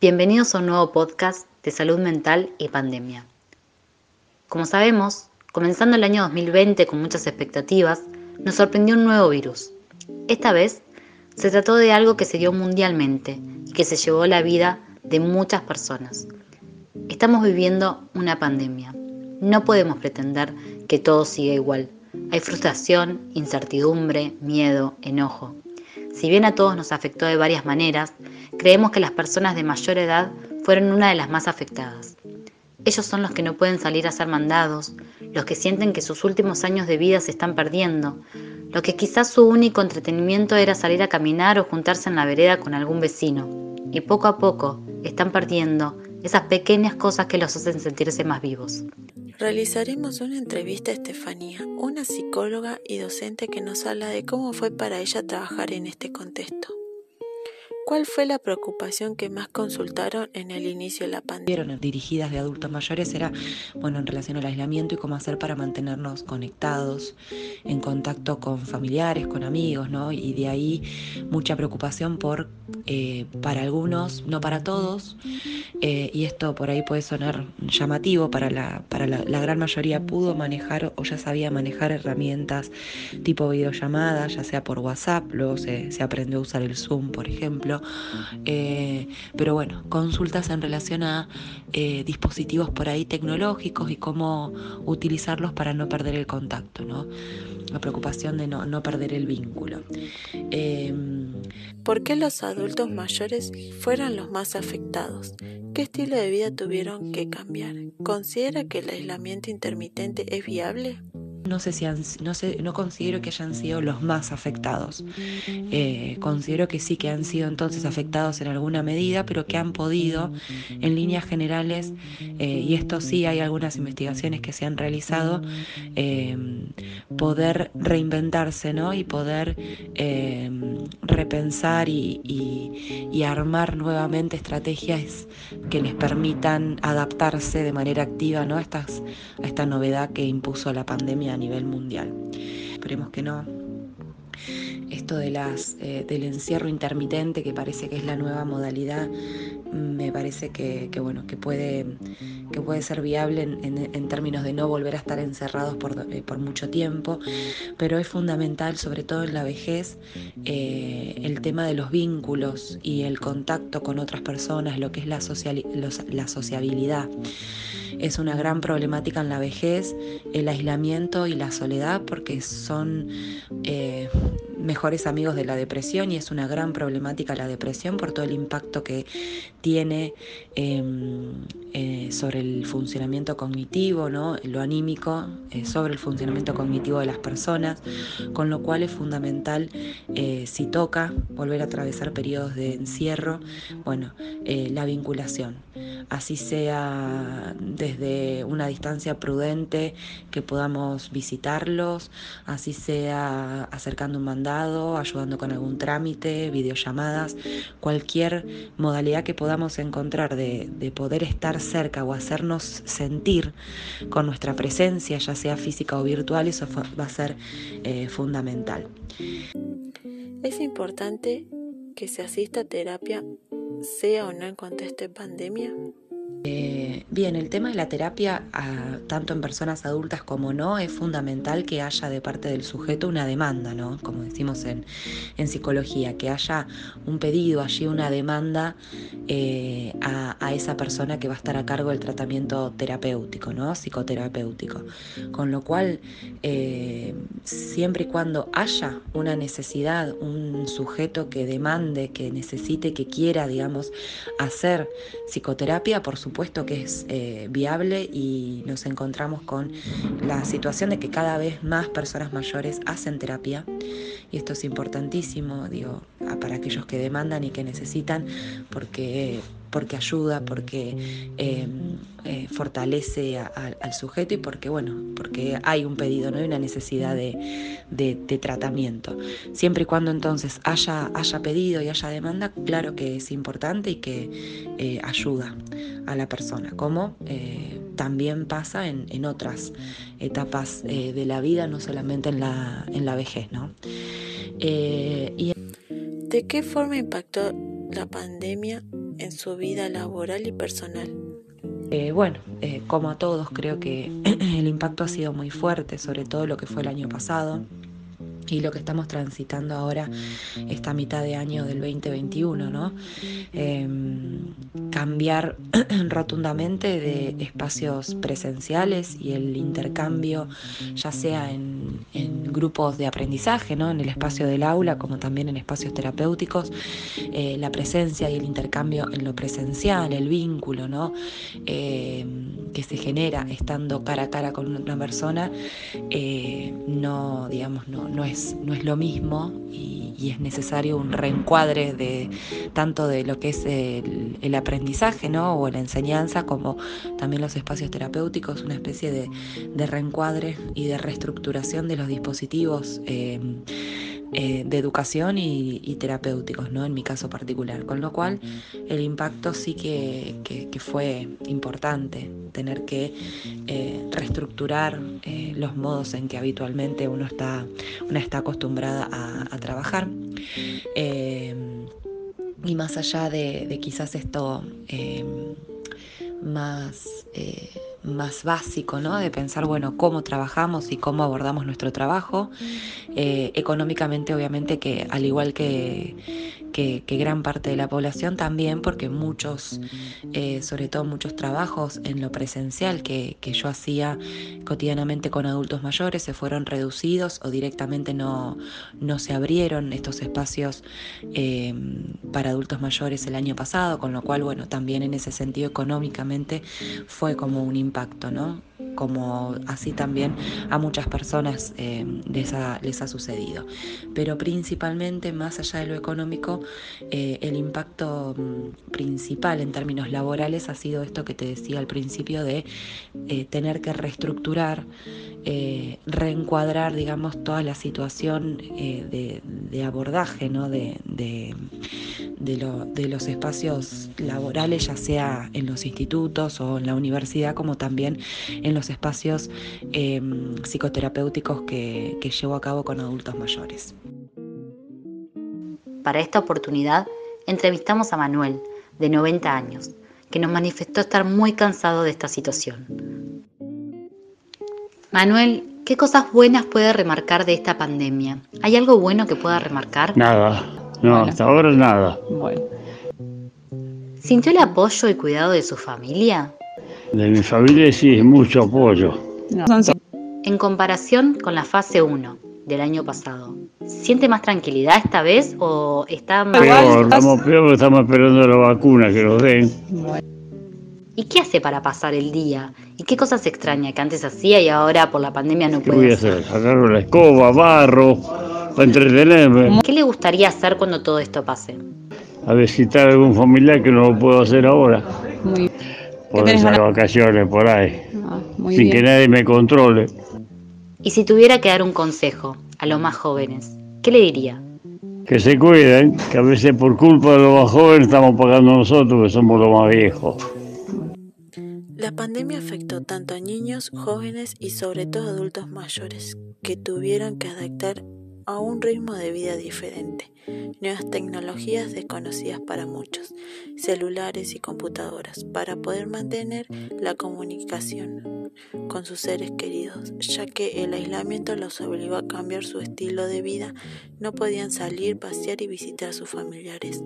Bienvenidos a un nuevo podcast de salud mental y pandemia. Como sabemos, comenzando el año 2020 con muchas expectativas, nos sorprendió un nuevo virus. Esta vez se trató de algo que se dio mundialmente y que se llevó la vida de muchas personas. Estamos viviendo una pandemia. No podemos pretender que todo siga igual. Hay frustración, incertidumbre, miedo, enojo. Si bien a todos nos afectó de varias maneras, creemos que las personas de mayor edad fueron una de las más afectadas. Ellos son los que no pueden salir a ser mandados, los que sienten que sus últimos años de vida se están perdiendo, los que quizás su único entretenimiento era salir a caminar o juntarse en la vereda con algún vecino, y poco a poco están perdiendo esas pequeñas cosas que los hacen sentirse más vivos. Realizaremos una entrevista a Estefanía, una psicóloga y docente que nos habla de cómo fue para ella trabajar en este contexto. ¿Cuál fue la preocupación que más consultaron en el inicio de la pandemia? Dirigidas de adultos mayores era, bueno, en relación al aislamiento y cómo hacer para mantenernos conectados, en contacto con familiares, con amigos, ¿no? Y de ahí mucha preocupación por, eh, para algunos, no para todos, eh, y esto por ahí puede sonar llamativo, para, la, para la, gran mayoría pudo manejar o ya sabía manejar herramientas tipo videollamadas, ya sea por WhatsApp, luego se, se aprendió a usar el Zoom, por ejemplo eh, pero bueno, consultas en relación a eh, dispositivos por ahí tecnológicos y cómo utilizarlos para no perder el contacto, ¿no? La preocupación de no, no perder el vínculo. Em, ¿Por qué los adultos mayores fueron los más afectados? ¿Qué estilo de vida tuvieron que cambiar? ¿Considera que el aislamiento intermitente es viable? No sé si no, sé, no considero que hayan sido los más afectados. Eh, considero que sí que han sido entonces afectados en alguna medida, pero que han podido, en líneas generales, eh, y esto sí hay algunas investigaciones que se han realizado, eh, poder reinventarse ¿no? y poder repensar y, y, armar nuevamente estrategias que les permitan adaptarse de manera activa ¿no? a, a esta novedad que impuso la pandemia nivel mundial. Esperemos que no. Esto de las, eh, del encierro intermitente, que parece que es la nueva modalidad, me parece que, bueno, que, puede, que puede ser viable en, términos de no volver a estar encerrados por, eh, por, mucho tiempo, pero es fundamental, sobre todo en la vejez, eh, el tema de los vínculos y el contacto con otras personas, lo que es la, la sociabilidad. Es una gran problemática en la vejez, el aislamiento y la soledad, porque son eh, mejores amigos de la depresión y es una gran problemática la depresión por todo el impacto que tiene em, eh, sobre el funcionamiento cognitivo, ¿no? lo anímico, eh, sobre el funcionamiento cognitivo de las personas, con lo cual es fundamental si toca volver a atravesar periodos de encierro, bueno, la vinculación, así sea desde una distancia prudente que podamos visitarlos, así sea acercando un mandado, ayudando con algún trámite, videollamadas, cualquier modalidad que podamos encontrar de, poder estar cerca o hacernos sentir con nuestra presencia, ya sea física o virtual, eso va a ser eh, fundamental. Es importante que se asista a terapia, sea o no en contexto de pandemia. Eh, bien, el tema de la terapia, tanto en personas adultas como no, es fundamental que haya de parte del sujeto una demanda, ¿no? Como decimos en, psicología, que haya un pedido, allí una demanda eh, a, esa persona que va a estar a cargo del tratamiento terapéutico, ¿no? Psicoterapéutico. Con lo cual, eh, siempre y cuando haya una necesidad, un sujeto que demande, que necesite, que quiera, digamos, hacer psicoterapia, por supuesto, supuesto que es eh, viable y nos encontramos con la situación de que cada vez más personas mayores hacen terapia. Y esto es importantísimo, digo, para aquellos que demandan y que necesitan, porque porque ayuda, porque em, eh, fortalece al sujeto y porque, bueno, porque hay un pedido, ¿no? hay una necesidad de, tratamiento. Siempre y cuando entonces haya, haya pedido y haya demanda, claro que es importante y que eh, ayuda a la persona, como eh, también pasa en, otras etapas de la vida, no solamente en la, en la vejez. ¿no? ¿De qué forma impactó la pandemia en su vida laboral y personal. Eh, bueno, eh, como a todos, creo que el impacto ha sido muy fuerte, sobre todo lo que fue el año pasado y lo que estamos transitando ahora esta mitad de año del 2021, ¿no? Em, cambiar rotundamente de espacios presenciales y el intercambio, ya sea en, grupos de aprendizaje, ¿no? En el espacio del aula, como también en espacios terapéuticos, eh, la presencia y el intercambio en lo presencial, el vínculo, ¿no? Em, que se genera estando cara a cara con una persona, eh, no, digamos, no, no es no es lo mismo y, es necesario un reencuadre de tanto de lo que es el, aprendizaje ¿no? o la enseñanza como también los espacios terapéuticos, una especie de, reencuadre y de reestructuración de los dispositivos. Eh, eh, de educación y, terapéuticos, ¿no? en mi caso particular. Con lo cual el impacto sí que, fue importante, tener que eh, reestructurar eh, los modos en que habitualmente uno está, una está acostumbrada a, trabajar. y más allá de quizás esto más más básico, ¿no? De pensar, bueno, cómo trabajamos y cómo abordamos nuestro trabajo. Eh, económicamente, obviamente, que al igual que, que, gran parte de la población también, porque muchos, eh, sobre todo muchos trabajos en lo presencial que, yo hacía cotidianamente con adultos mayores se fueron reducidos o directamente no, no se abrieron estos espacios eh, para adultos mayores el año pasado, con lo cual, bueno, también en ese sentido económicamente fue como un impacto, ¿no? Como así también a muchas personas eh, les, ha, les, ha, sucedido. Pero principalmente, más allá de lo económico, eh, el impacto mm, principal en términos laborales ha sido esto que te decía al principio de eh, tener que reestructurar, reencuadrar, digamos, toda la situación de, abordaje ¿no? de, de, de los espacios laborales, ya sea en los institutos o en la universidad, como también en los espacios em, psicoterapéuticos que, que llevo a cabo con adultos mayores. Para esta oportunidad entrevistamos a Manuel, de 90 años, que nos manifestó estar muy cansado de esta situación. Manuel, ¿qué cosas buenas puede remarcar de esta pandemia? ¿Hay algo bueno que pueda remarcar? Nada, no, hasta ahora nada. Bueno. ¿Sintió el apoyo y cuidado de su familia? De mi familia sí, mucho apoyo. En comparación con la fase 1 del año pasado, ¿siente más tranquilidad esta vez o está más... Peor, estamos peor porque estamos esperando la vacuna que nos den. ¿Y qué hace para pasar el día? ¿Y qué cosas extraña que antes hacía y ahora por la pandemia no puede ¿Qué voy hacer? Sacar la escoba, barro, para entretenerme. ¿Qué le gustaría hacer cuando todo esto pase? A visitar a algún familiar que no lo puedo hacer ahora. Muy por esas vacaciones por ahí, ah, sin que nadie me controle. Y si tuviera que dar un consejo a los más jóvenes, ¿qué le diría? Que se cuiden, que a veces por culpa de los más jóvenes estamos pagando nosotros, que somos los más viejos. La pandemia afectó tanto a niños, jóvenes y sobre todo adultos mayores, que tuvieron que adaptar a un ritmo de vida diferente, nuevas tecnologías desconocidas para muchos, celulares y computadoras, para poder mantener la comunicación con sus seres queridos, ya que el aislamiento los obligó a cambiar su estilo de vida, no podían salir, pasear y visitar a sus familiares,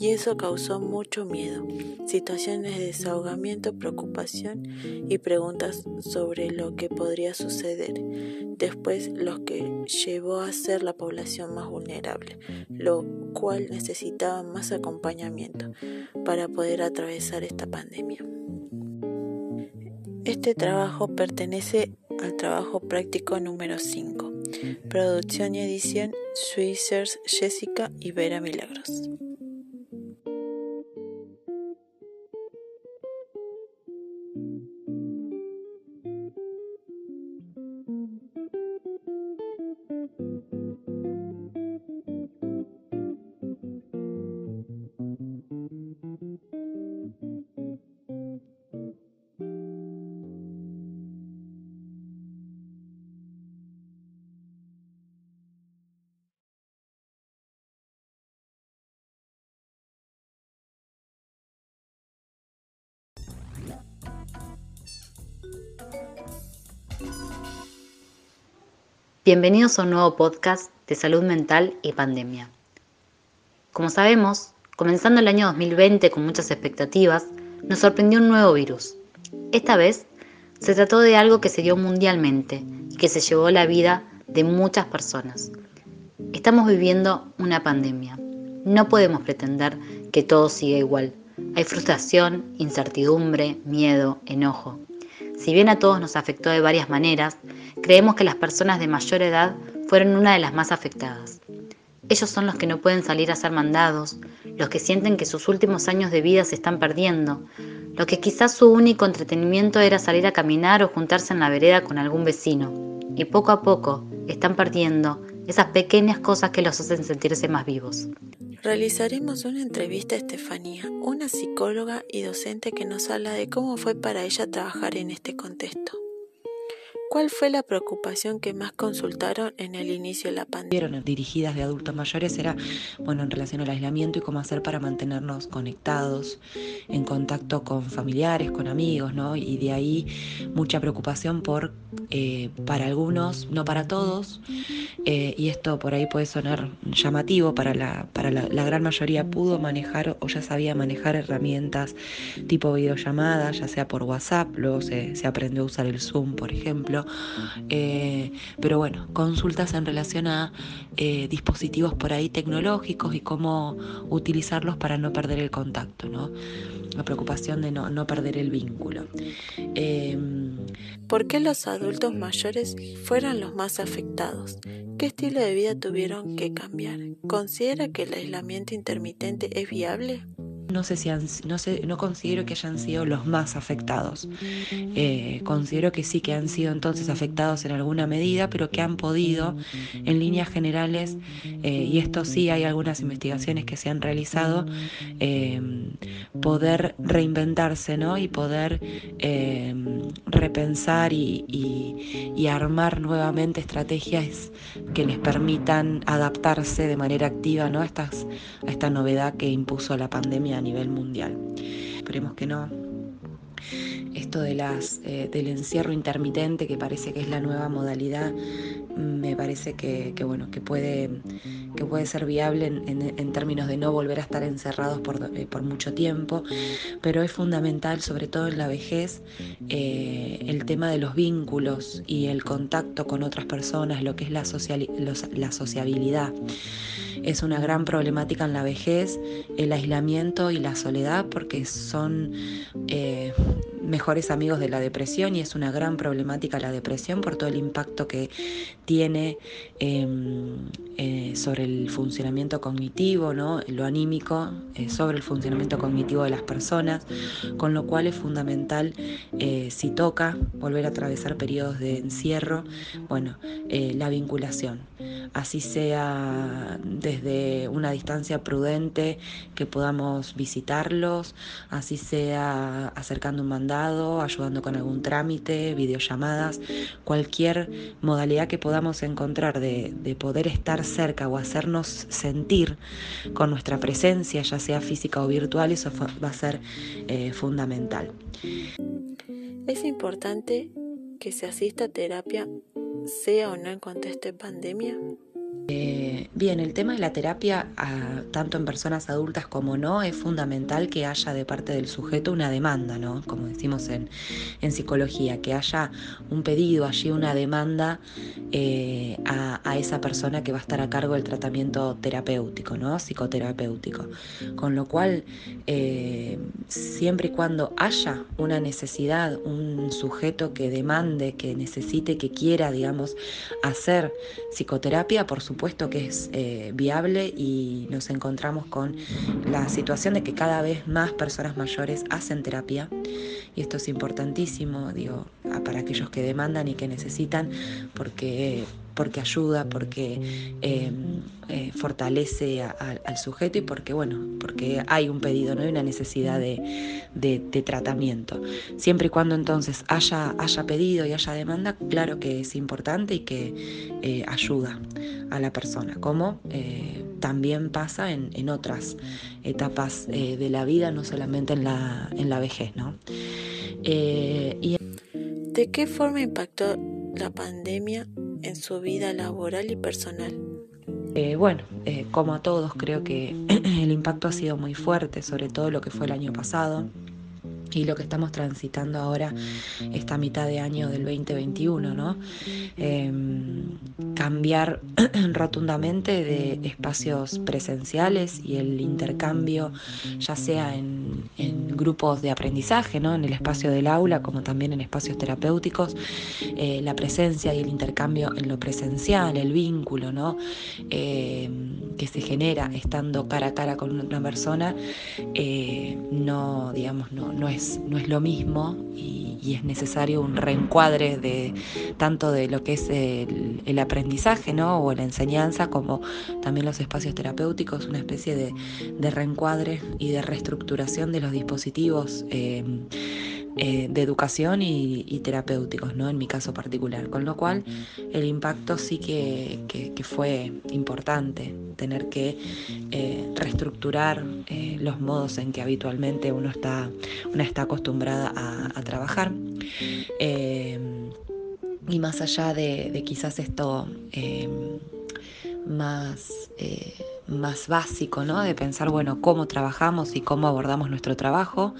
y eso causó mucho miedo, situaciones de desahogamiento, preocupación y preguntas sobre lo que podría suceder después, lo que llevó a ser la población más vulnerable, lo cual necesitaba más acompañamiento para poder atravesar esta pandemia. Este trabajo pertenece al trabajo práctico número 5. Producción y edición Swissers Jessica y Vera Milagros. Bienvenidos a un nuevo podcast de salud mental y pandemia. Como sabemos, comenzando el año 2020 con muchas expectativas, nos sorprendió un nuevo virus. Esta vez se trató de algo que se dio mundialmente y que se llevó la vida de muchas personas. Estamos viviendo una pandemia. No podemos pretender que todo siga igual. Hay frustración, incertidumbre, miedo, enojo. Si bien a todos nos afectó de varias maneras, creemos que las personas de mayor edad fueron una de las más afectadas. Ellos son los que no pueden salir a ser mandados, los que sienten que sus últimos años de vida se están perdiendo, los que quizás su único entretenimiento era salir a caminar o juntarse en la vereda con algún vecino, y poco a poco están perdiendo esas pequeñas cosas que los hacen sentirse más vivos. Realizaremos una entrevista a Estefanía, una psicóloga y docente que nos habla de cómo fue para ella trabajar en este contexto. ¿Cuál fue la preocupación que más consultaron en el inicio de la pandemia? Dirigidas de adultos mayores era, bueno, en relación al aislamiento y cómo hacer para mantenernos conectados, en contacto con familiares, con amigos, ¿no? Y de ahí mucha preocupación por, eh, para algunos, no para todos, eh, y esto por ahí puede sonar llamativo, para, la, para la, gran mayoría pudo manejar o ya sabía manejar herramientas tipo videollamadas, ya sea por WhatsApp, luego se, se aprendió a usar el Zoom, por ejemplo eh, pero bueno, consultas en relación a eh, dispositivos por ahí tecnológicos y cómo utilizarlos para no perder el contacto, ¿no? La preocupación de no, perder el vínculo. Em, ¿Por qué los adultos mayores fueron los más afectados? ¿Qué estilo de vida tuvieron que cambiar? ¿Considera que el aislamiento intermitente es viable? No sé si no, sé, no considero que hayan sido los más afectados. Eh, considero que sí que han sido entonces afectados en alguna medida, pero que han podido, en líneas generales, eh, y esto sí hay algunas investigaciones que se han realizado, eh, poder reinventarse ¿no? y poder repensar y, y, armar nuevamente estrategias que les permitan adaptarse de manera activa ¿no? a, estas, a esta novedad que impuso la pandemia a nivel mundial. Esperemos que no. Esto de las, eh, del encierro intermitente, que parece que es la nueva modalidad, me parece que, bueno, que, puede, que puede ser viable en, términos de no volver a estar encerrados por, eh, por, mucho tiempo, pero es fundamental, sobre todo en la vejez, eh, el tema de los vínculos y el contacto con otras personas, lo que es la, la sociabilidad. Es una gran problemática en la vejez, el aislamiento y la soledad, porque son eh, mejores amigos de la depresión y es una gran problemática la depresión por todo el impacto que tiene em, eh, sobre el funcionamiento cognitivo, ¿no? lo anímico, eh, sobre el funcionamiento cognitivo de las personas, con lo cual es fundamental si toca volver a atravesar periodos de encierro, bueno, la vinculación, así sea desde una distancia prudente que podamos visitarlos, así sea acercando un mandado, ayudando con algún trámite, videollamadas, cualquier modalidad que podamos encontrar de, poder estar cerca o hacernos sentir con nuestra presencia, ya sea física o virtual, eso va a ser eh, fundamental. Es importante que se asista a terapia, sea o no en contexto de pandemia. Eh, bien, el tema de la terapia, tanto en personas adultas como no, es fundamental que haya de parte del sujeto una demanda, ¿no? Como decimos en, psicología, que haya un pedido, allí una demanda eh, a, esa persona que va a estar a cargo del tratamiento terapéutico, ¿no? Psicoterapéutico. Con lo cual, eh, siempre y cuando haya una necesidad, un sujeto que demande, que necesite, que quiera, digamos, hacer psicoterapia, por supuesto, puesto que es eh, viable y nos encontramos con la situación de que cada vez más personas mayores hacen terapia. Y esto es importantísimo, digo, para aquellos que demandan y que necesitan, porque porque ayuda, porque em, eh, fortalece al sujeto y porque, bueno, porque hay un pedido, no hay una necesidad de, tratamiento. Siempre y cuando entonces haya, haya pedido y haya demanda, claro que es importante y que eh, ayuda a la persona, como eh, también pasa en, otras etapas de la vida, no solamente en la, en la vejez. ¿no? ¿De qué forma impactó la pandemia en su vida laboral y personal. Eh, bueno, eh, como a todos, creo que el impacto ha sido muy fuerte, sobre todo lo que fue el año pasado y lo que estamos transitando ahora esta mitad de año del 2021, ¿no? Em, cambiar rotundamente de espacios presenciales y el intercambio, ya sea en, grupos de aprendizaje, ¿no? En el espacio del aula, como también en espacios terapéuticos, eh, la presencia y el intercambio en lo presencial, el vínculo, ¿no? Em, que se genera estando cara a cara con una persona, eh, no, digamos, no, no es no es lo mismo y, es necesario un reencuadre de tanto de lo que es el, aprendizaje ¿no? o la enseñanza como también los espacios terapéuticos, una especie de, reencuadre y de reestructuración de los dispositivos. Eh, eh, de educación y, terapéuticos, ¿no? en mi caso particular. Con lo cual el impacto sí que, fue importante, tener que eh, reestructurar eh, los modos en que habitualmente uno está, una está acostumbrada a, trabajar. y más allá de quizás esto más más básico, ¿no? De pensar, bueno, cómo trabajamos y cómo abordamos nuestro trabajo.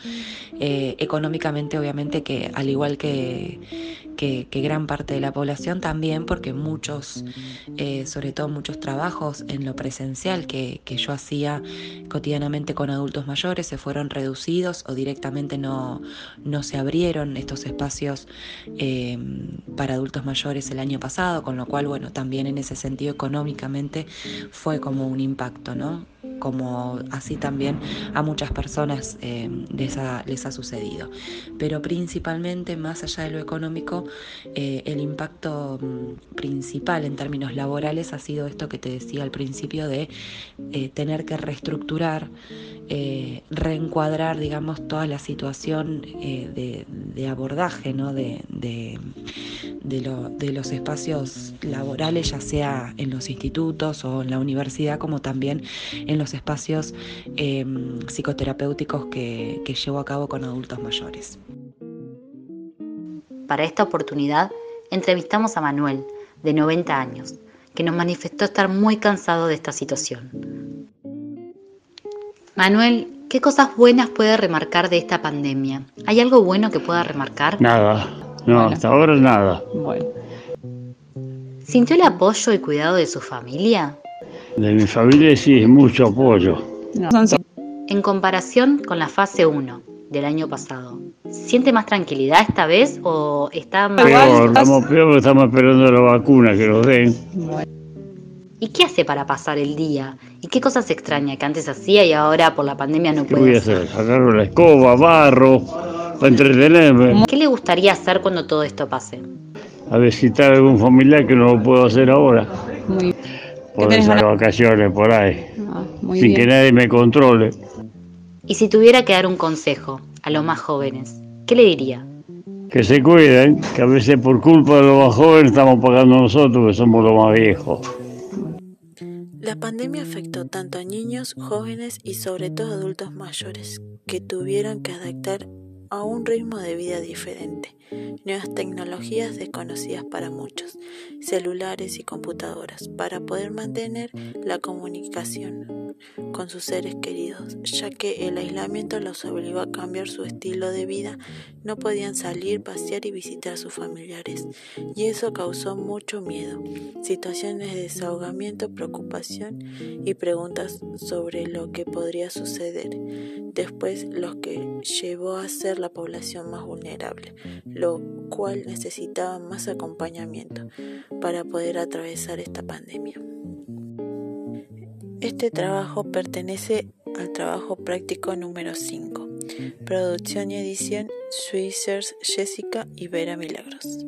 Eh, económicamente, obviamente, que al igual que, que, gran parte de la población también, porque muchos, eh, sobre todo muchos trabajos en lo presencial que, yo hacía cotidianamente con adultos mayores se fueron reducidos o directamente no, no se abrieron estos espacios eh, para adultos mayores el año pasado, con lo cual, bueno, también en ese sentido económicamente fue como un impacto, ¿no? Como así también a muchas personas eh, les, ha, les, ha, sucedido. Pero principalmente, más allá de lo económico, eh, el impacto mm, principal en términos laborales ha sido esto que te decía al principio de eh, tener que reestructurar, reencuadrar, digamos, toda la situación de, abordaje ¿no? de, de, de los espacios laborales, ya sea en los institutos o en la universidad, como también en los espacios em, psicoterapéuticos que, que llevo a cabo con adultos mayores. Para esta oportunidad entrevistamos a Manuel, de 90 años, que nos manifestó estar muy cansado de esta situación. Manuel, ¿qué cosas buenas puede remarcar de esta pandemia? ¿Hay algo bueno que pueda remarcar? Nada, no, hasta ahora nada. Bueno. ¿Sintió el apoyo y cuidado de su familia? De mi familia sí, mucho apoyo. En comparación con la fase 1 del año pasado, ¿siente más tranquilidad esta vez o está más... Peor, estamos peor porque estamos esperando la vacuna que nos den. ¿Y qué hace para pasar el día? ¿Y qué cosas extraña que antes hacía y ahora por la pandemia no puede voy a hacer? Sacar la escoba, barro, para entretenerme. ¿Qué le gustaría hacer cuando todo esto pase? A visitar a algún familiar que no lo puedo hacer ahora. Por esas vacaciones por ahí, ah, sin que nadie me controle. Y si tuviera que dar un consejo a los más jóvenes, ¿qué le diría? Que se cuiden, que a veces por culpa de los más jóvenes estamos pagando nosotros, que somos los más viejos. La pandemia afectó tanto a niños, jóvenes y sobre todo adultos mayores, que tuvieron que adaptar a un ritmo de vida diferente, nuevas tecnologías desconocidas para muchos, celulares y computadoras, para poder mantener la comunicación con sus seres queridos, ya que el aislamiento los obligó a cambiar su estilo de vida, no podían salir, pasear y visitar a sus familiares, y eso causó mucho miedo, situaciones de desahogamiento, preocupación y preguntas sobre lo que podría suceder, después lo que llevó a la población más vulnerable, lo cual necesitaba más acompañamiento para poder atravesar esta pandemia. Este trabajo pertenece al trabajo práctico número 5. Producción y edición Swissers Jessica y Vera Milagros.